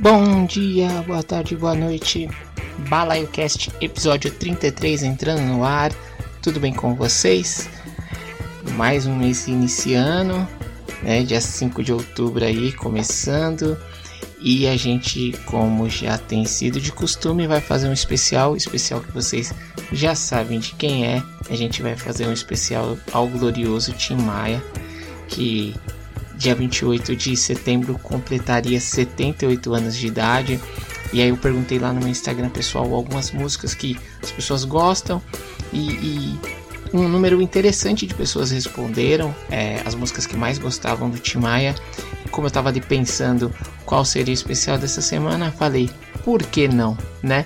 Bom dia, boa tarde, boa noite. BalaioCast episódio 33 entrando no ar. Tudo bem com vocês? Mais um mês iniciando, né? Dia 5 de outubro aí começando. E a gente, como já tem sido de costume, vai fazer um especial, especial que vocês já sabem de quem é. A gente vai fazer um especial ao glorioso Tim Maia, que dia 28 de setembro completaria 78 anos de idade. E aí eu perguntei lá no meu Instagram pessoal algumas músicas que as pessoas gostam e, e um número interessante de pessoas responderam é, as músicas que mais gostavam do Tim Maia. Como eu estava ali pensando qual seria o especial dessa semana, falei, por que não, né?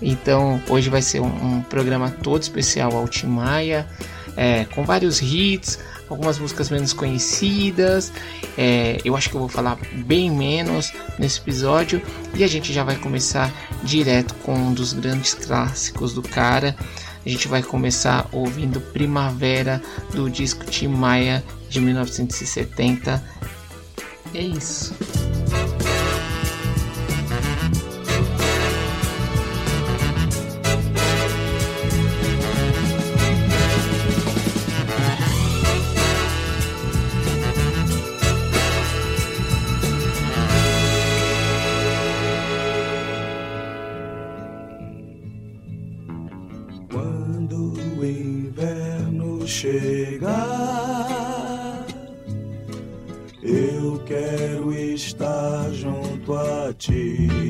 Então hoje vai ser um, um programa todo especial ao Tim Maia, é, com vários hits, algumas músicas menos conhecidas. É, eu acho que eu vou falar bem menos nesse episódio e a gente já vai começar direto com um dos grandes clássicos do cara. A gente vai começar ouvindo Primavera do disco Tim Maia de 1970. É isso. Vida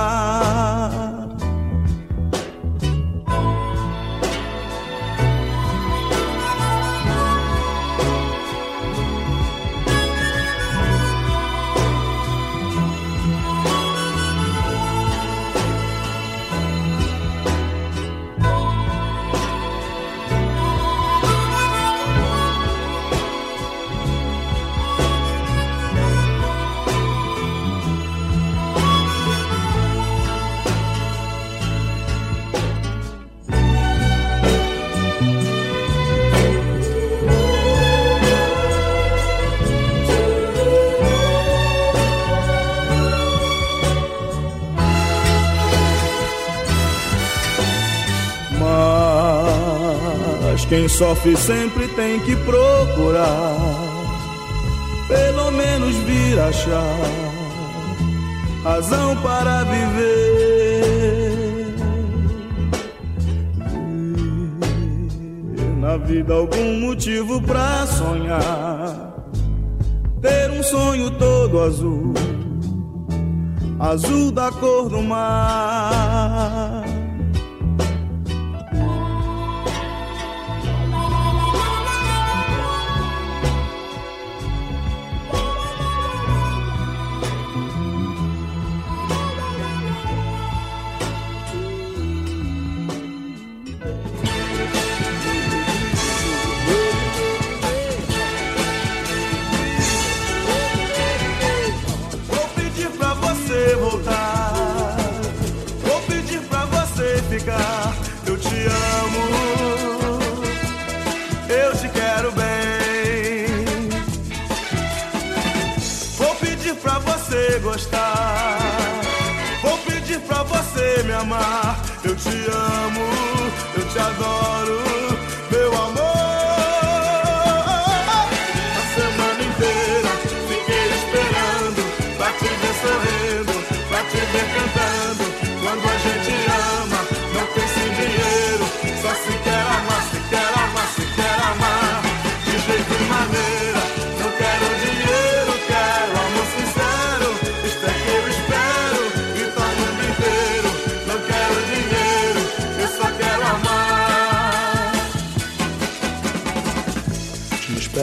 sofre sempre tem que procurar, pelo menos vir achar razão para viver. na vida algum motivo pra sonhar, ter um sonho todo azul, azul da cor do mar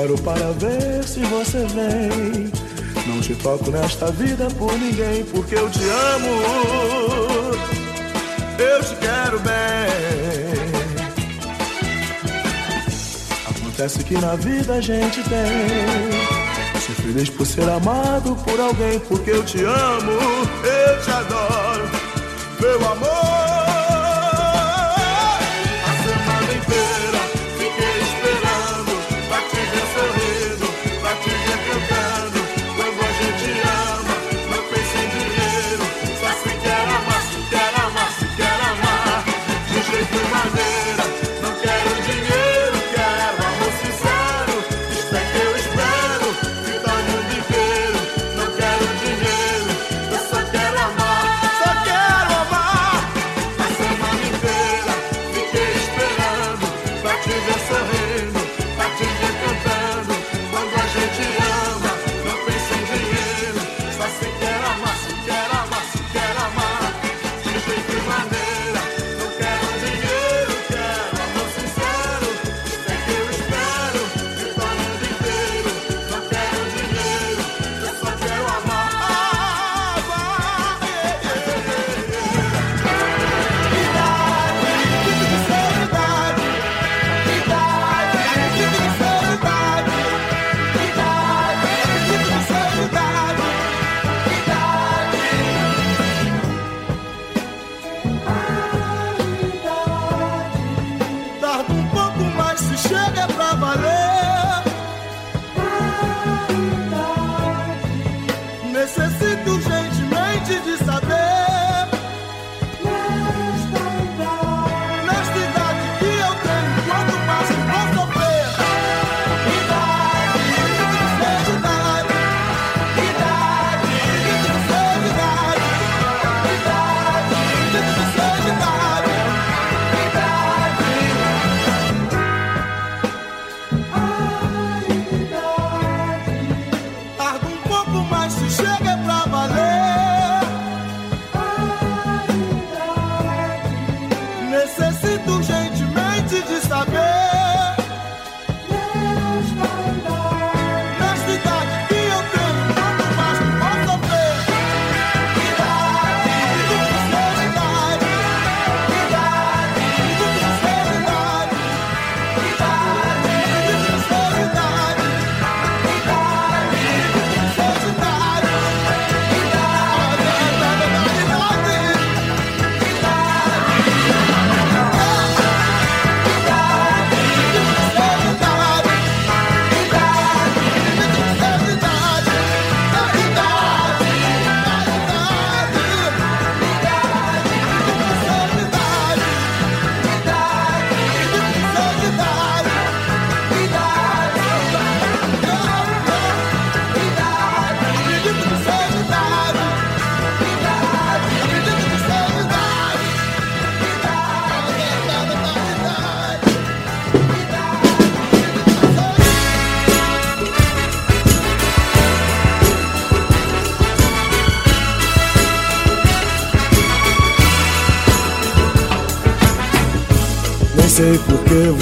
espero para ver se você vem. Não te toco nesta vida por ninguém, porque eu te amo. Eu te quero bem. Acontece que na vida a gente tem. Ser feliz por ser amado por alguém, porque eu te amo, eu te adoro, meu amor.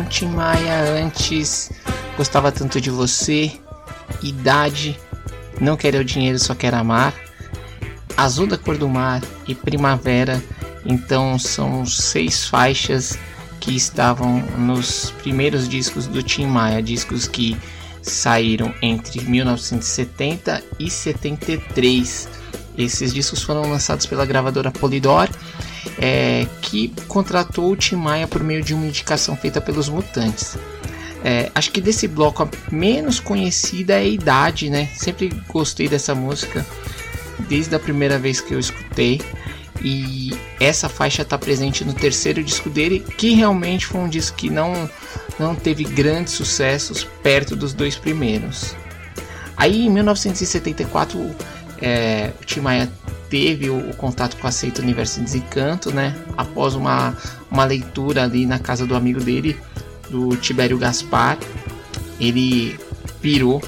Tim Maia antes. Gostava tanto de você, Idade, Não Quero o Dinheiro, Só Quero Amar, Azul da Cor do Mar e Primavera. Então são seis faixas que estavam nos primeiros discos do Tim Maia, discos que saíram entre 1970 e 73. Esses discos foram lançados pela gravadora Polydor, é, que contratou o Tim Maia por meio de uma indicação feita pelos Mutantes. É, acho que desse bloco a menos conhecida é a Idade, né? Sempre gostei dessa música desde a primeira vez que eu escutei. E essa faixa está presente no terceiro disco dele, que realmente foi um disco que não, não teve grandes sucessos perto dos dois primeiros. Aí em 1974 é, o Tim Maia teve o, o, contato com a seita Universo em Desencanto, né? Após uma, uma leitura ali na casa do amigo dele, do Tibério Gaspar, ele pirou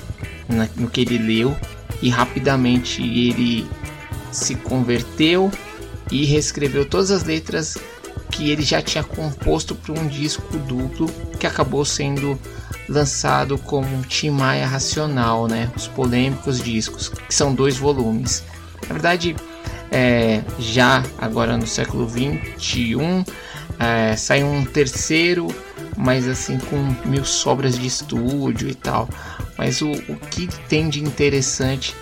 no que ele leu e rapidamente ele se converteu e reescreveu todas as letras que ele já tinha composto para um disco duplo que acabou sendo lançado como Tim Maia Racional, né? Os polêmicos discos, que são dois volumes. Na verdade, é, já agora no século 21 é, saiu um terceiro, mas assim com mil sobras de estúdio e tal. Mas o, o que tem de interessante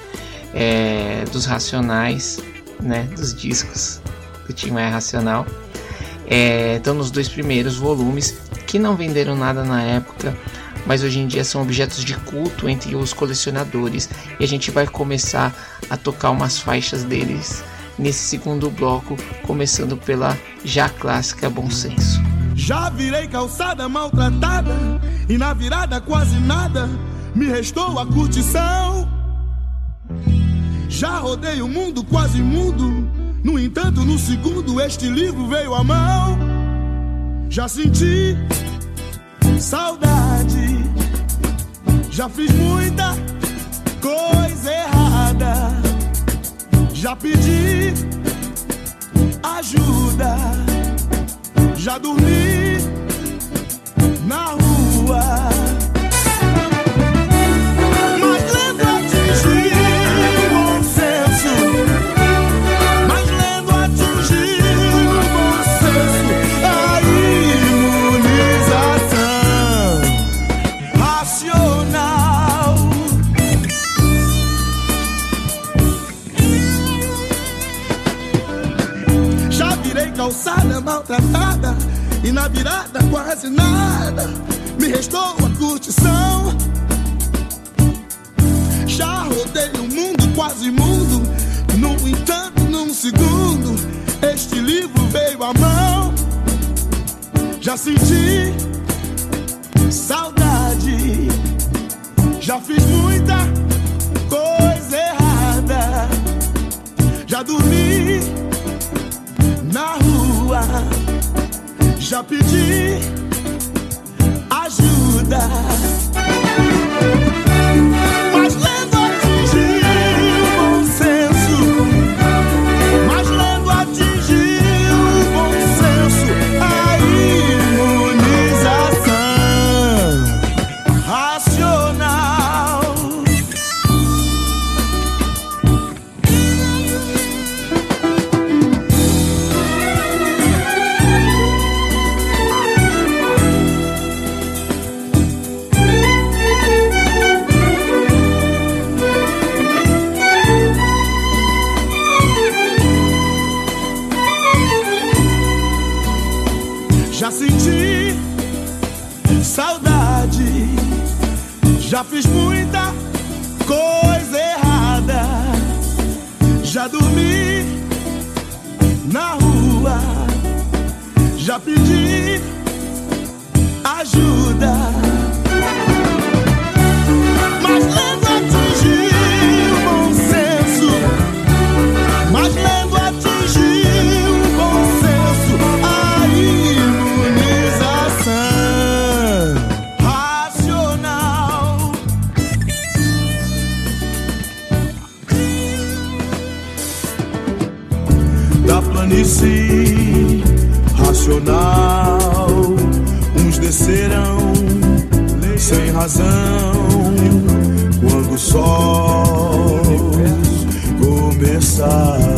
é, dos Racionais, né? Dos discos do Tim Maia Racional. É, estão nos dois primeiros volumes que não venderam nada na época, mas hoje em dia são objetos de culto entre os colecionadores e a gente vai começar a tocar umas faixas deles nesse segundo bloco, começando pela já clássica Bom Senso. Já virei calçada maltratada e na virada quase nada me restou a curtição. Já rodei o mundo quase mudo, no entanto, no segundo este livro veio à mão. Já senti saudade, já fiz muita coisa errada, já pedi ajuda, já dormi na rua. E na virada quase nada me restou a curtição. Já rodei o mundo, quase mundo, no entanto, num segundo, este livro veio à mão. Já senti saudade, já fiz muita coisa errada, já dormi na rua. Já pedi ajuda. Já dormi na rua, já pedi ajuda. tribunal. Uns descerão sem razão quando o sol começar.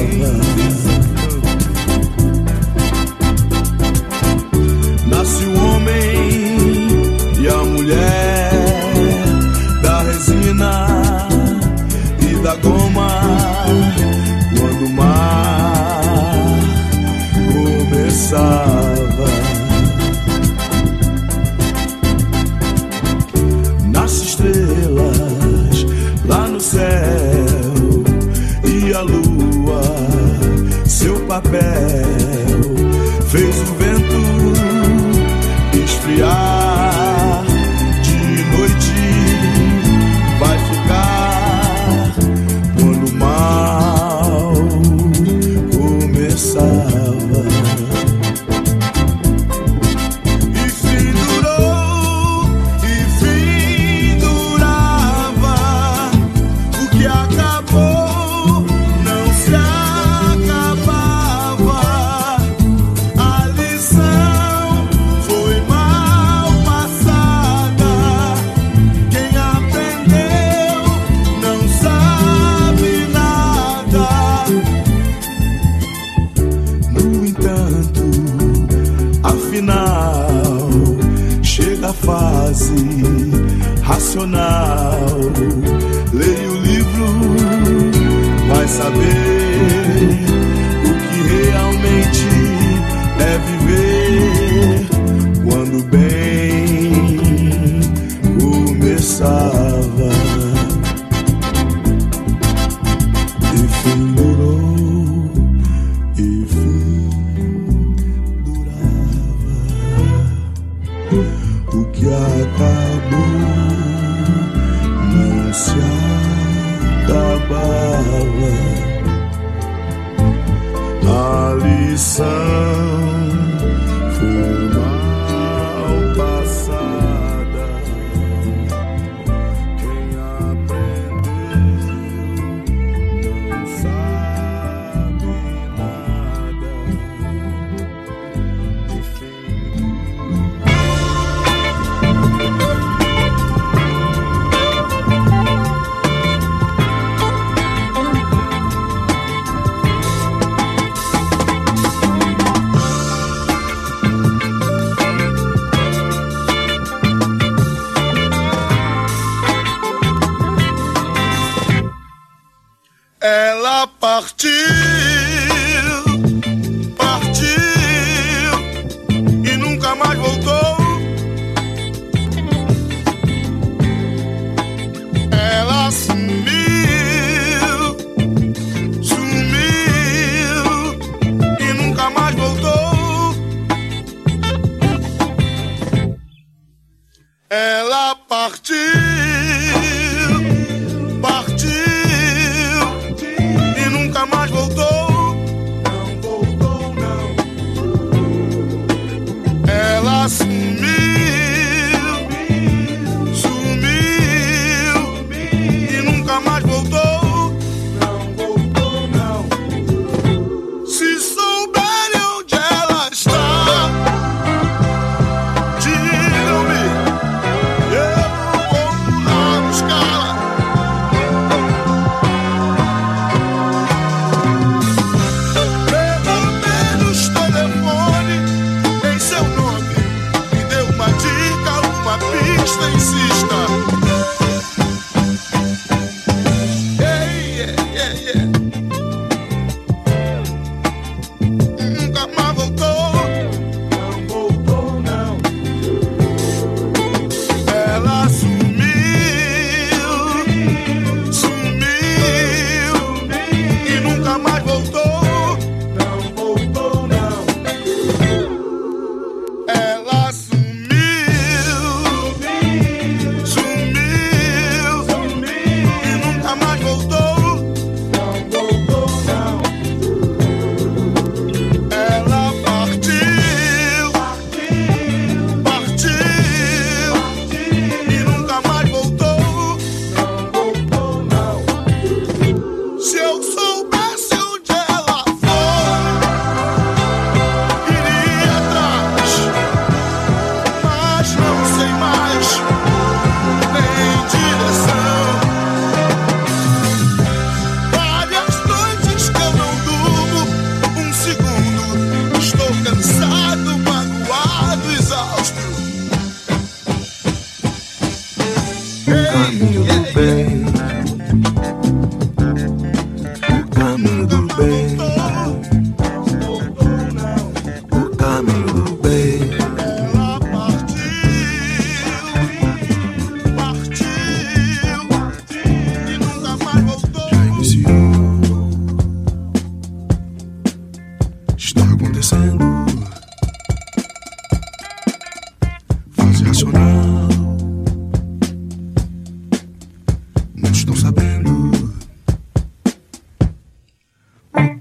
papel.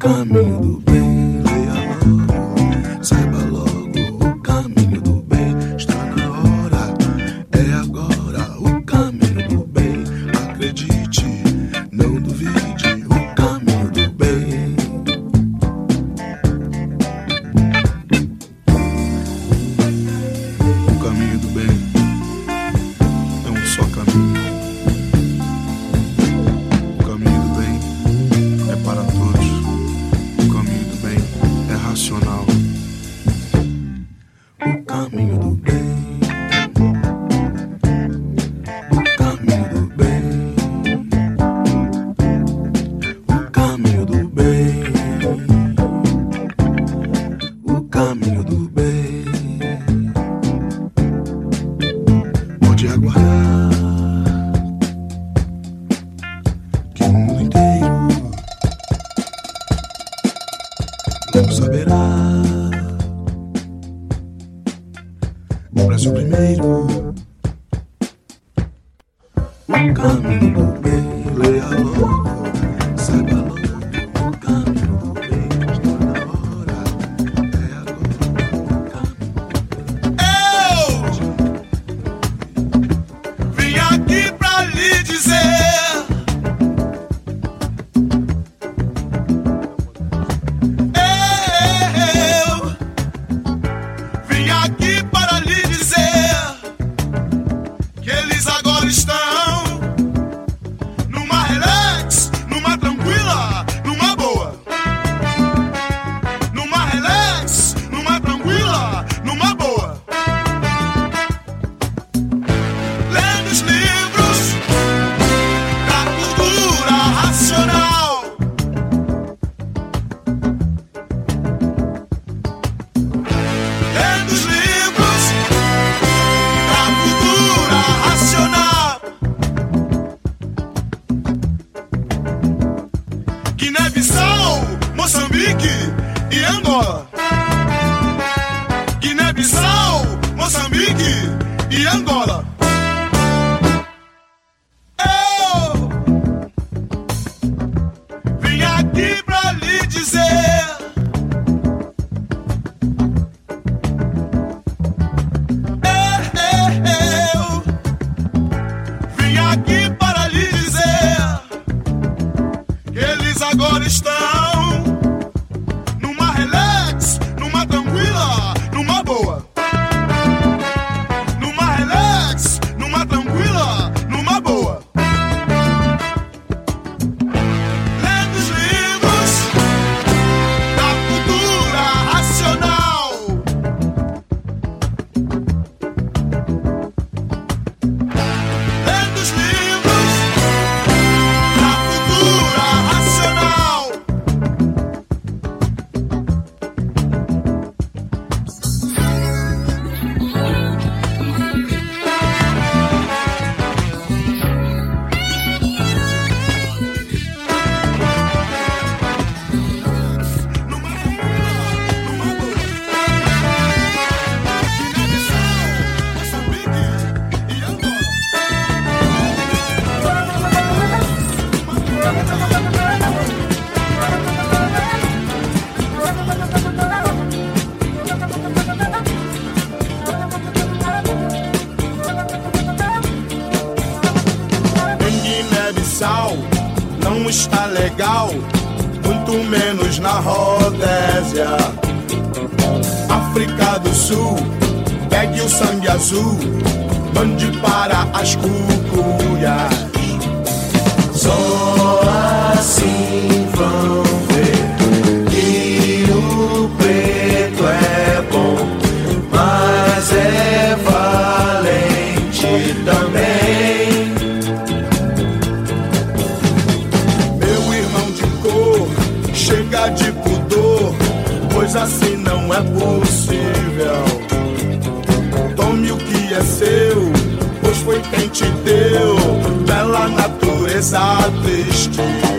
Caminho do bem. Te deu, bela natureza triste.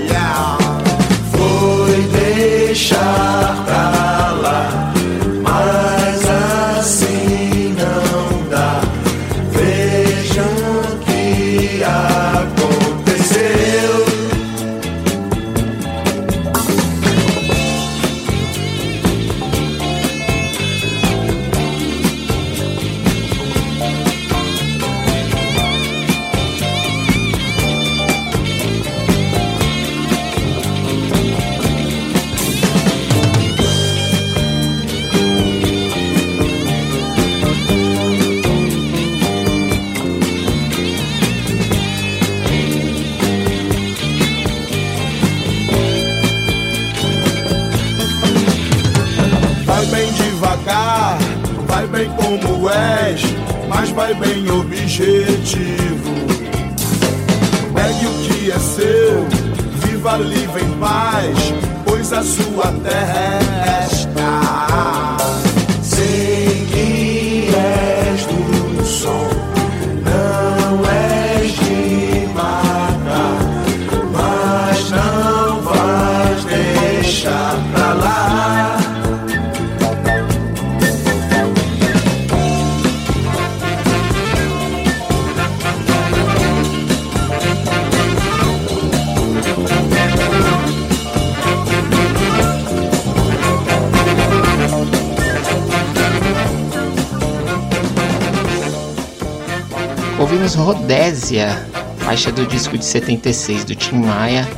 Ouvimos Rodésia, faixa do disco de 76 do Tim Maia.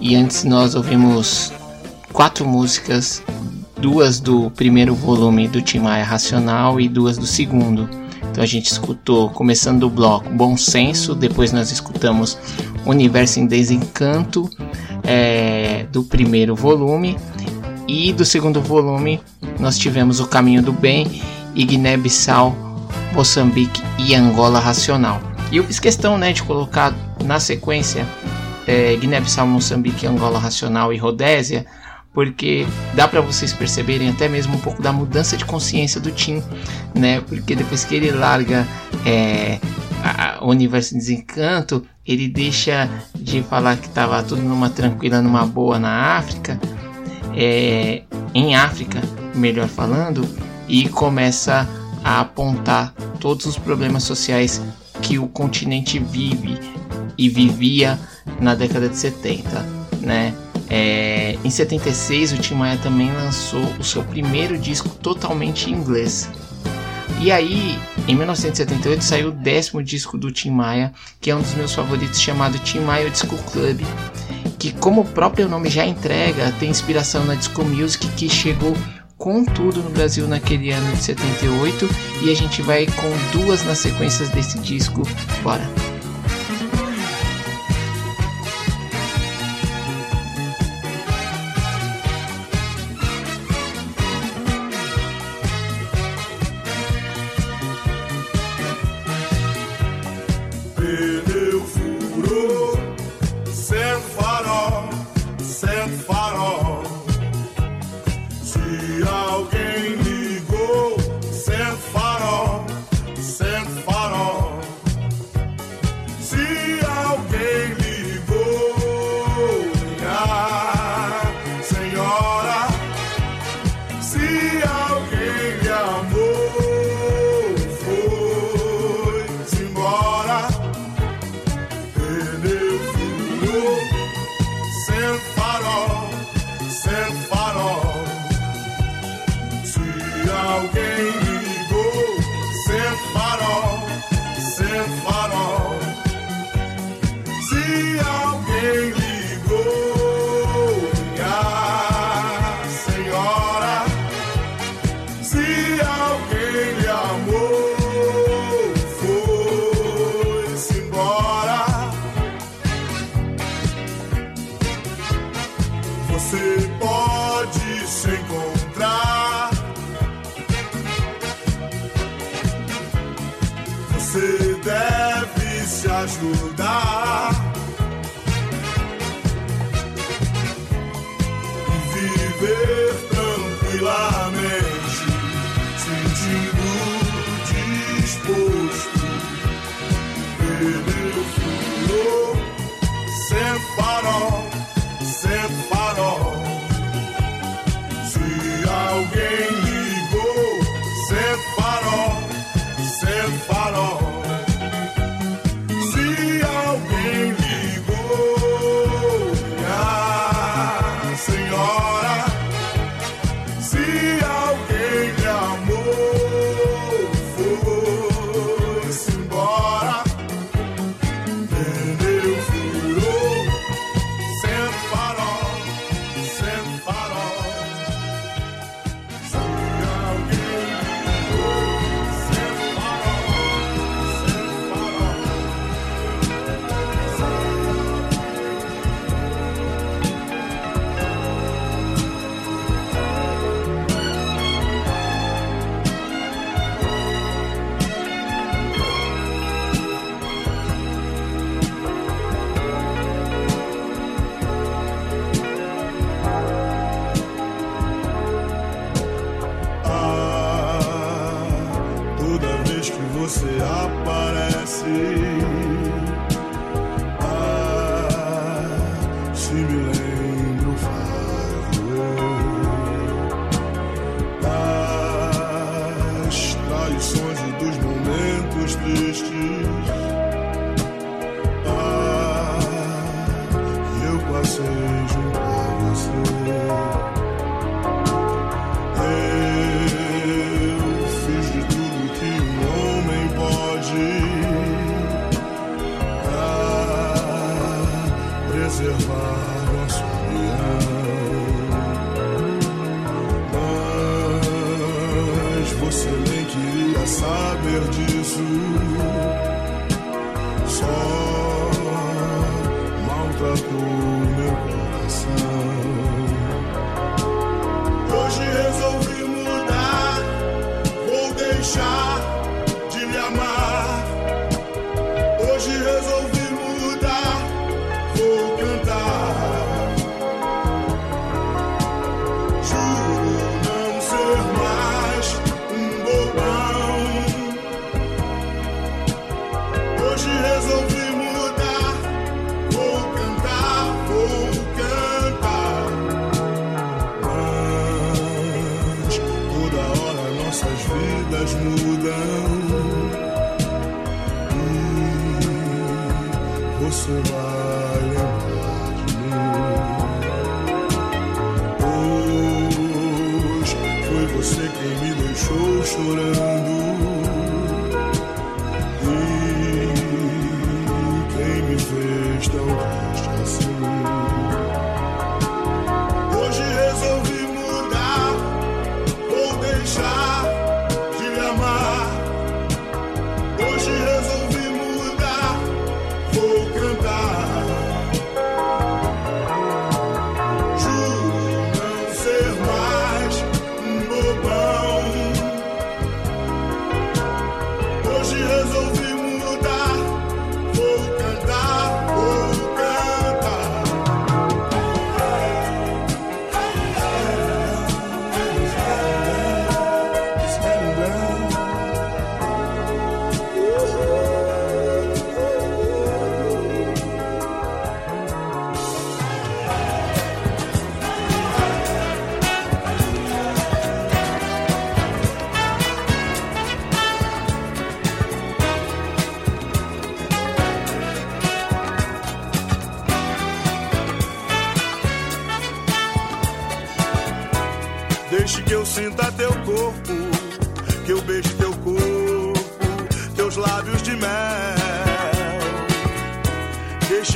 E antes nós ouvimos quatro músicas, duas do primeiro volume do Tim Maia Racional e duas do segundo. Então a gente escutou, começando do bloco, Bom Senso, depois nós escutamos Universo em Desencanto, é, do primeiro volume, e do segundo volume nós tivemos O Caminho do Bem e Guiné-Bissau, Moçambique e Angola Racional. E eu fiz questão né, de colocar na sequência é, Guiné-Bissau, Moçambique, Angola Racional e Rodésia, porque dá para vocês perceberem até mesmo um pouco da mudança de consciência do Tim, né? Porque depois que ele larga é, o Universo de Desencanto, ele deixa de falar que estava tudo numa tranquila, numa boa na África, é, em África, melhor falando, e começa a apontar todos os problemas sociais que o continente vive e vivia na década de 70, né? É, em 76 o Tim Maia também lançou o seu primeiro disco totalmente em inglês. E aí, em 1978 saiu o décimo disco do Tim Maia, que é um dos meus favoritos, chamado Tim Maia Disco Club, que como o próprio nome já entrega, tem inspiração na disco music que chegou com tudo no Brasil naquele ano de 78 e a gente vai com duas nas sequências desse disco. Bora!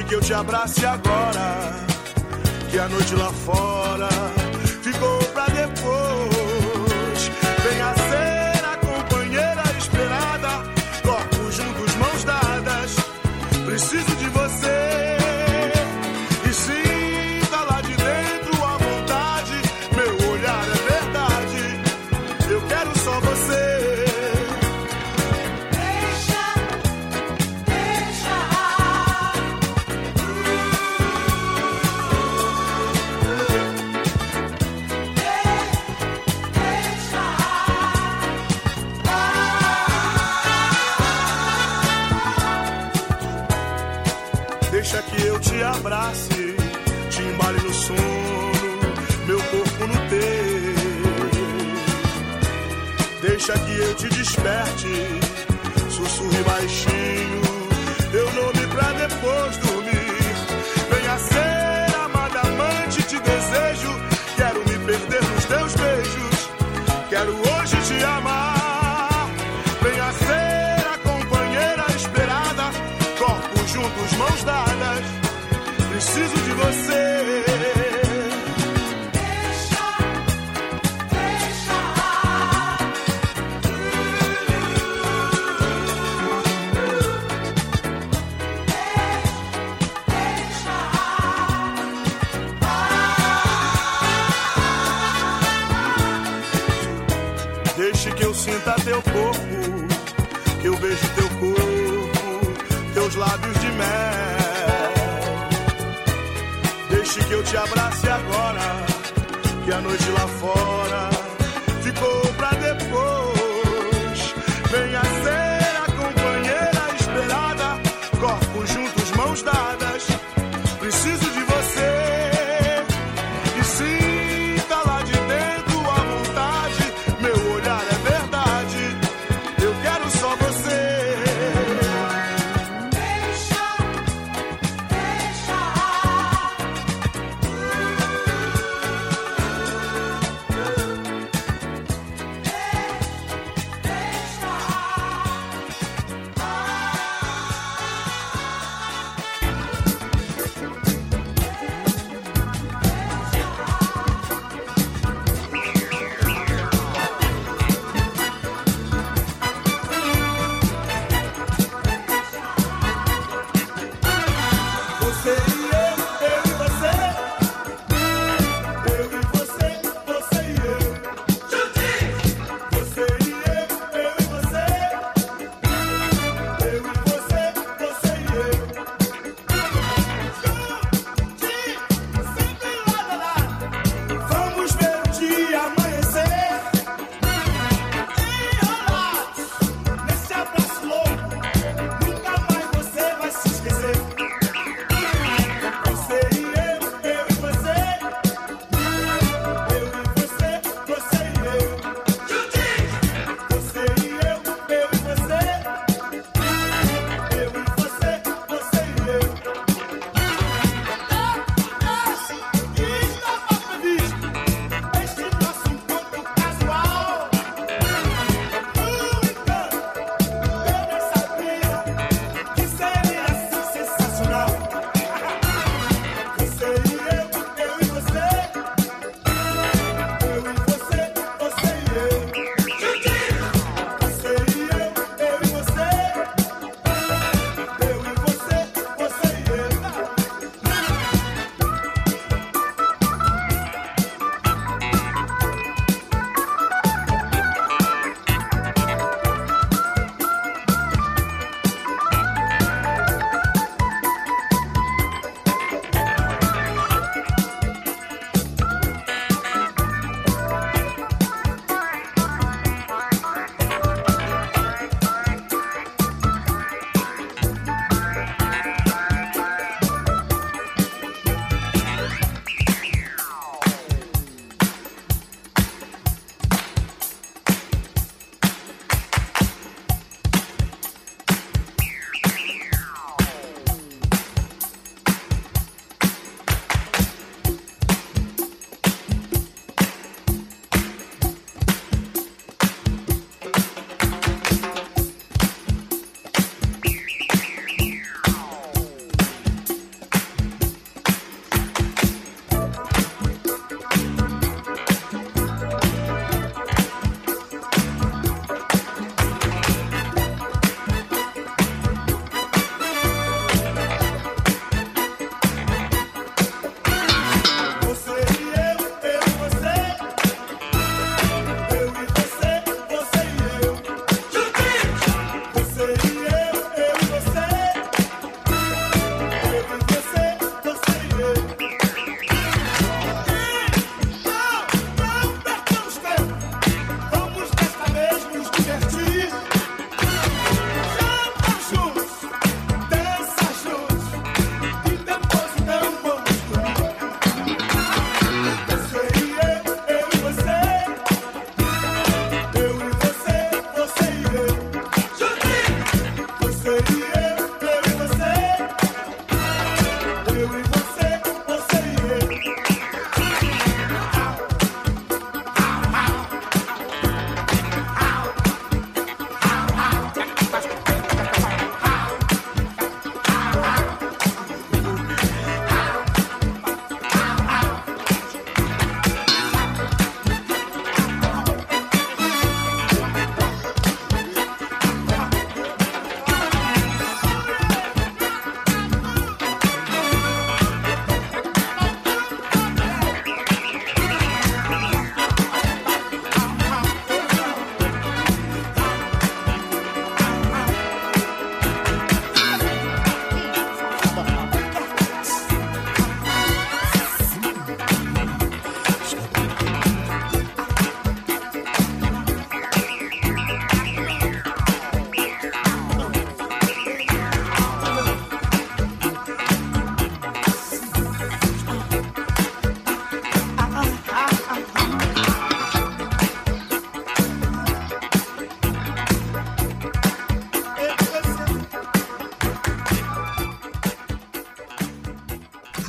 que eu te abrace agora. Que a noite lá fora ficou pra depois.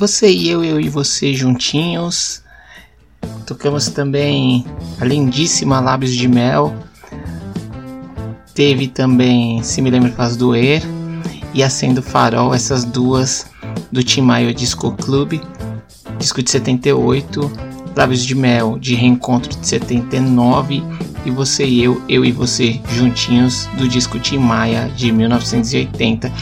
Você e eu, eu e você juntinhos. Tocamos também a lindíssima Lábios de Mel. Teve também Se Me Lembra Faz Doer e Acendo Farol, essas duas do Tim Maia Disco Club, disco de 78, Lábios de Mel de Reencontro de 79 e Você e Eu, Eu e Você juntinhos do disco Tim Maia de 1980.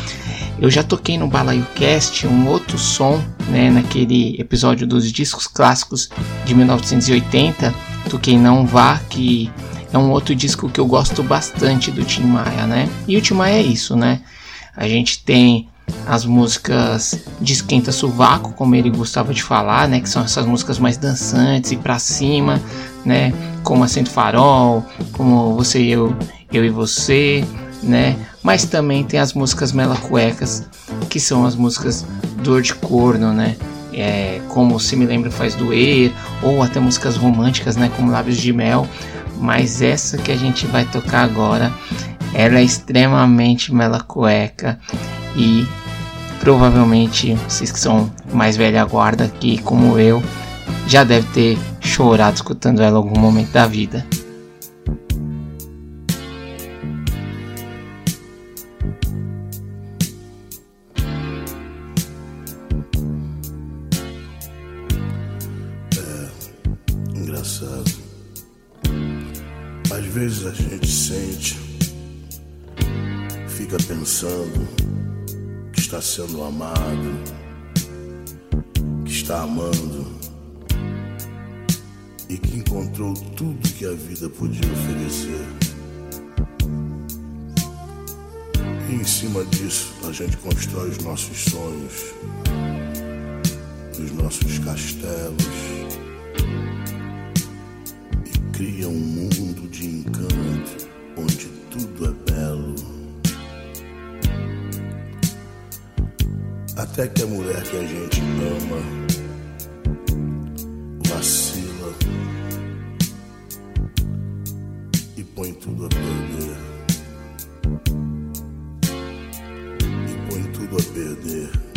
Eu já toquei no Balaio Cast um outro som, né, naquele episódio dos discos clássicos de 1980, toquei Não Vá, que é um outro disco que eu gosto bastante do Tim Maia, né? E o Tim Maia é isso, né? A gente tem as músicas de esquenta sovaco, como ele gostava de falar, né, que são essas músicas mais dançantes e para cima, né, como Acento Farol, como Você e Eu, Eu e Você, né? Mas também tem as músicas melacuecas, que são as músicas dor de corno, né? É, como Se Me Lembra Faz Doer, ou até músicas românticas, né? Como Lábios de Mel. Mas essa que a gente vai tocar agora, ela é extremamente melacueca e provavelmente vocês que são mais velha guarda aqui, como eu, já deve ter chorado escutando ela em algum momento da vida. Pensando que está sendo amado, que está amando e que encontrou tudo que a vida podia oferecer. E em cima disso a gente constrói os nossos sonhos, os nossos castelos e cria um mundo de encanto onde tudo é belo. Até que a mulher que a gente ama vacila e põe tudo a perder. E põe tudo a perder.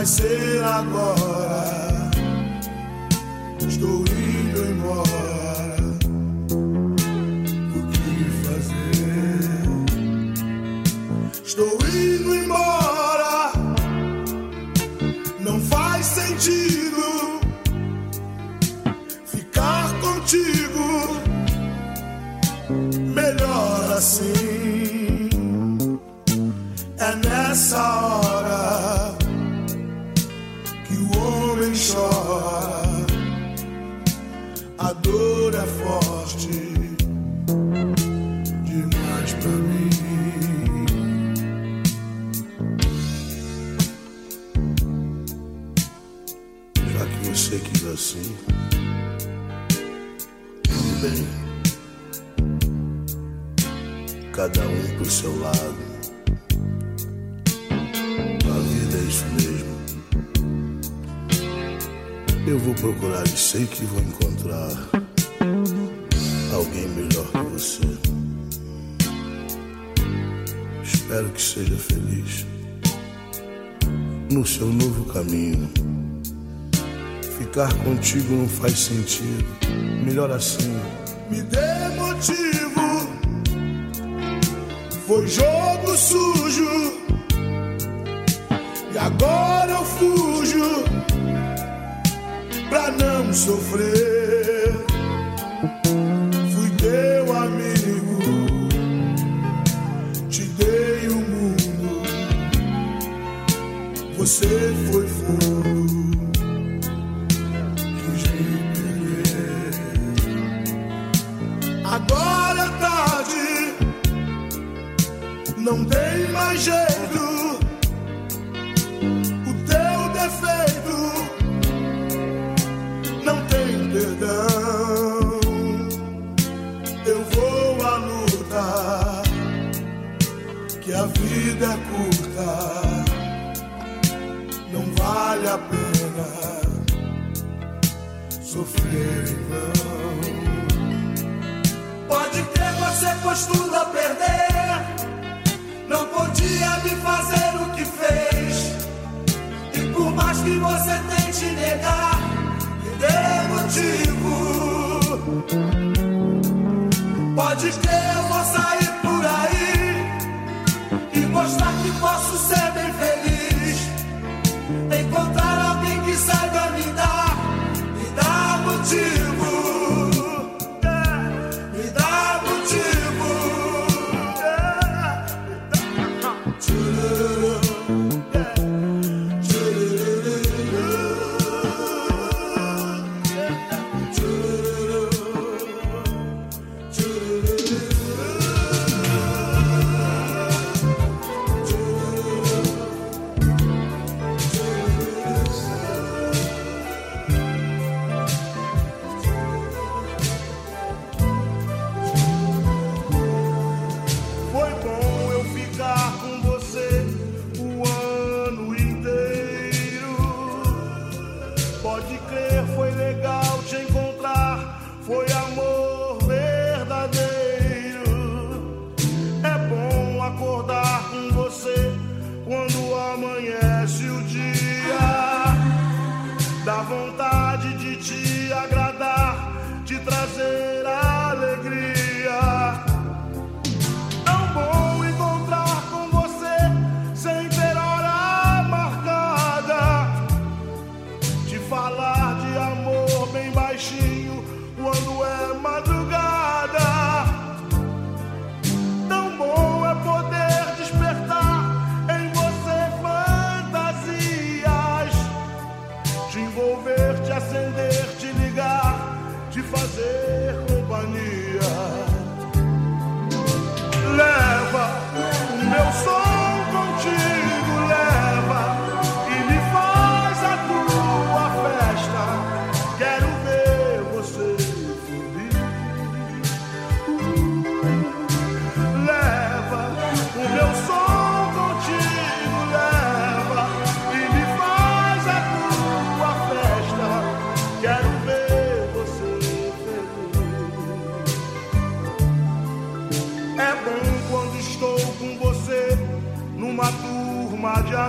Vai ser agora. Estou indo embora. O que fazer? Estou indo embora. Não faz sentido ficar contigo. Melhor assim. Seu lado. A vida é isso mesmo. Eu vou procurar e sei que vou encontrar alguém melhor que você. Espero que seja feliz no seu novo caminho. Ficar contigo não faz sentido. Melhor assim. Me dê motivo. Foi jogo sujo. E agora eu fujo pra não sofrer.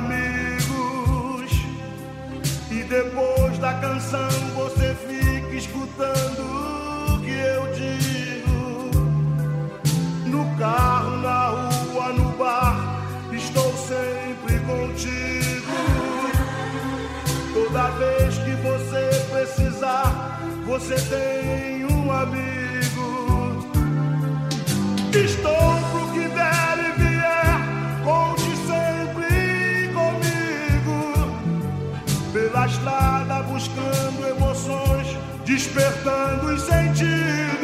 amigos. E depois da canção você fica escutando o que eu digo. No carro, na rua, no bar, estou sempre contigo. Toda vez que você precisar, você tem um amigo. Estou buscando emoções, despertando os sentidos.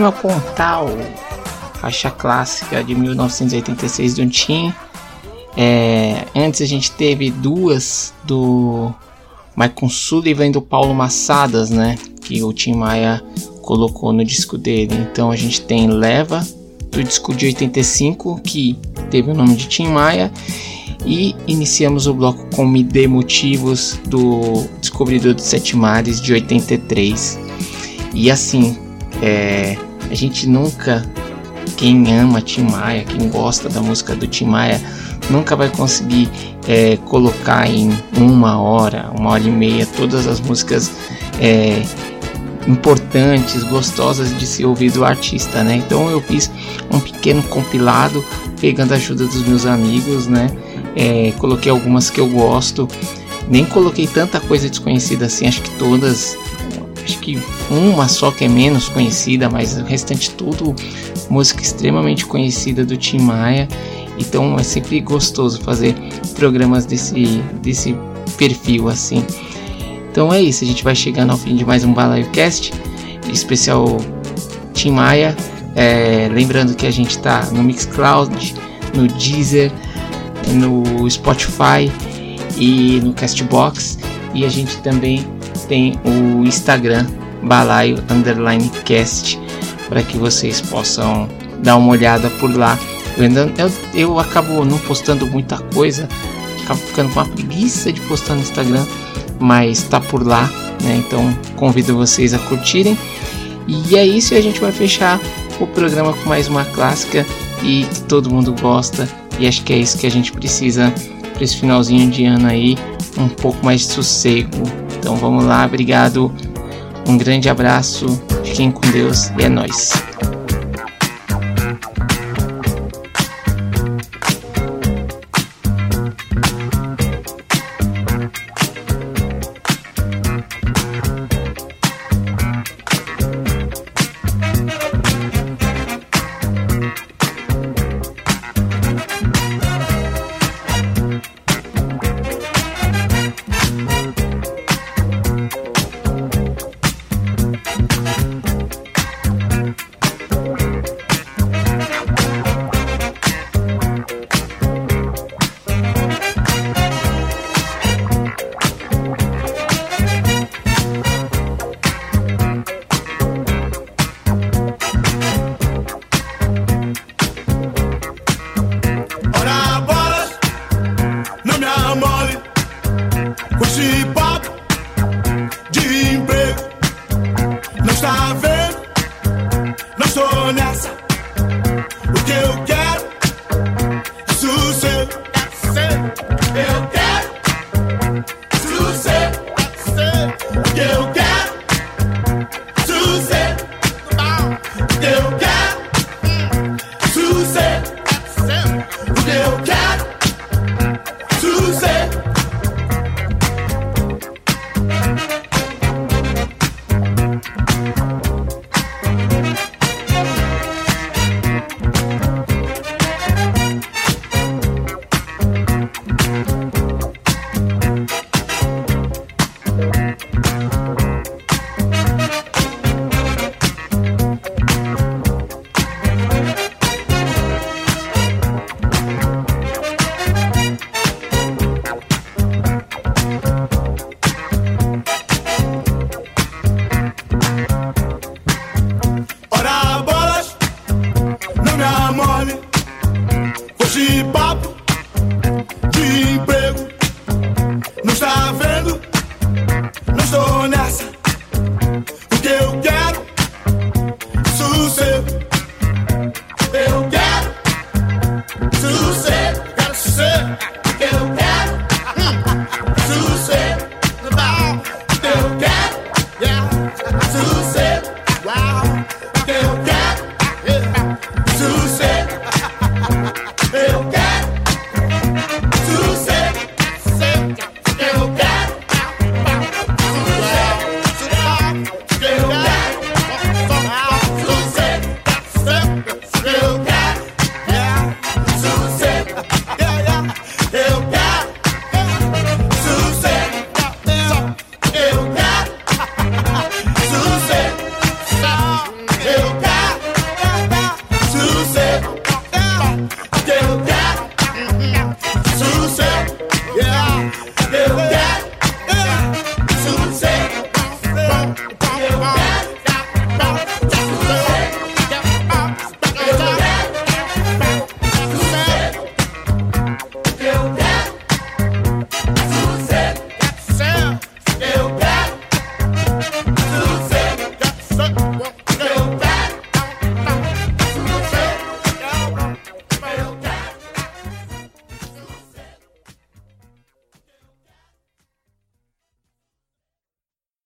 Do Lema Pontal, faixa clássica de 1986 do Tim. É, antes a gente teve duas do Michael Sullivan e do Paulo Massadas, né? Que o Tim Maia colocou no disco dele. Então a gente tem Leva, do disco de 85, que teve o nome de Tim Maia. E iniciamos o bloco com Me Dê Motivos, do Descobridor dos Sete Mares, de 83. E assim, é, a gente nunca, quem ama Tim Maia, quem gosta da música do Tim Maia, nunca vai conseguir é, colocar em uma hora, uma hora e meia, todas as músicas é, importantes, gostosas de se ouvir do artista, né? Então eu fiz um pequeno compilado, pegando a ajuda dos meus amigos, né? É, coloquei algumas que eu gosto, nem coloquei tanta coisa desconhecida assim, acho que todas, acho que uma só que é menos conhecida, mas o restante tudo música extremamente conhecida do Tim Maia. Então é sempre gostoso fazer programas desse, desse perfil assim. Então é isso, a gente vai chegando ao fim de mais um Balaio Cast, especial Tim Maia. É, lembrando que a gente está no Mixcloud, no Deezer, no Spotify e no Castbox. E a gente também tem o Instagram Balaio Underline Cast para que vocês possam dar uma olhada por lá. Eu, ainda, eu, eu acabo não postando muita coisa, acabo ficando com uma preguiça de postar no Instagram mas tá por lá, né? Então convido vocês a curtirem. E é isso, e a gente vai fechar o programa com mais uma clássica e que todo mundo gosta. E acho que é isso que a gente precisa para esse finalzinho de ano aí, um pouco mais de sossego. Então vamos lá, obrigado. Um grande abraço, fiquem com Deus e é nóis.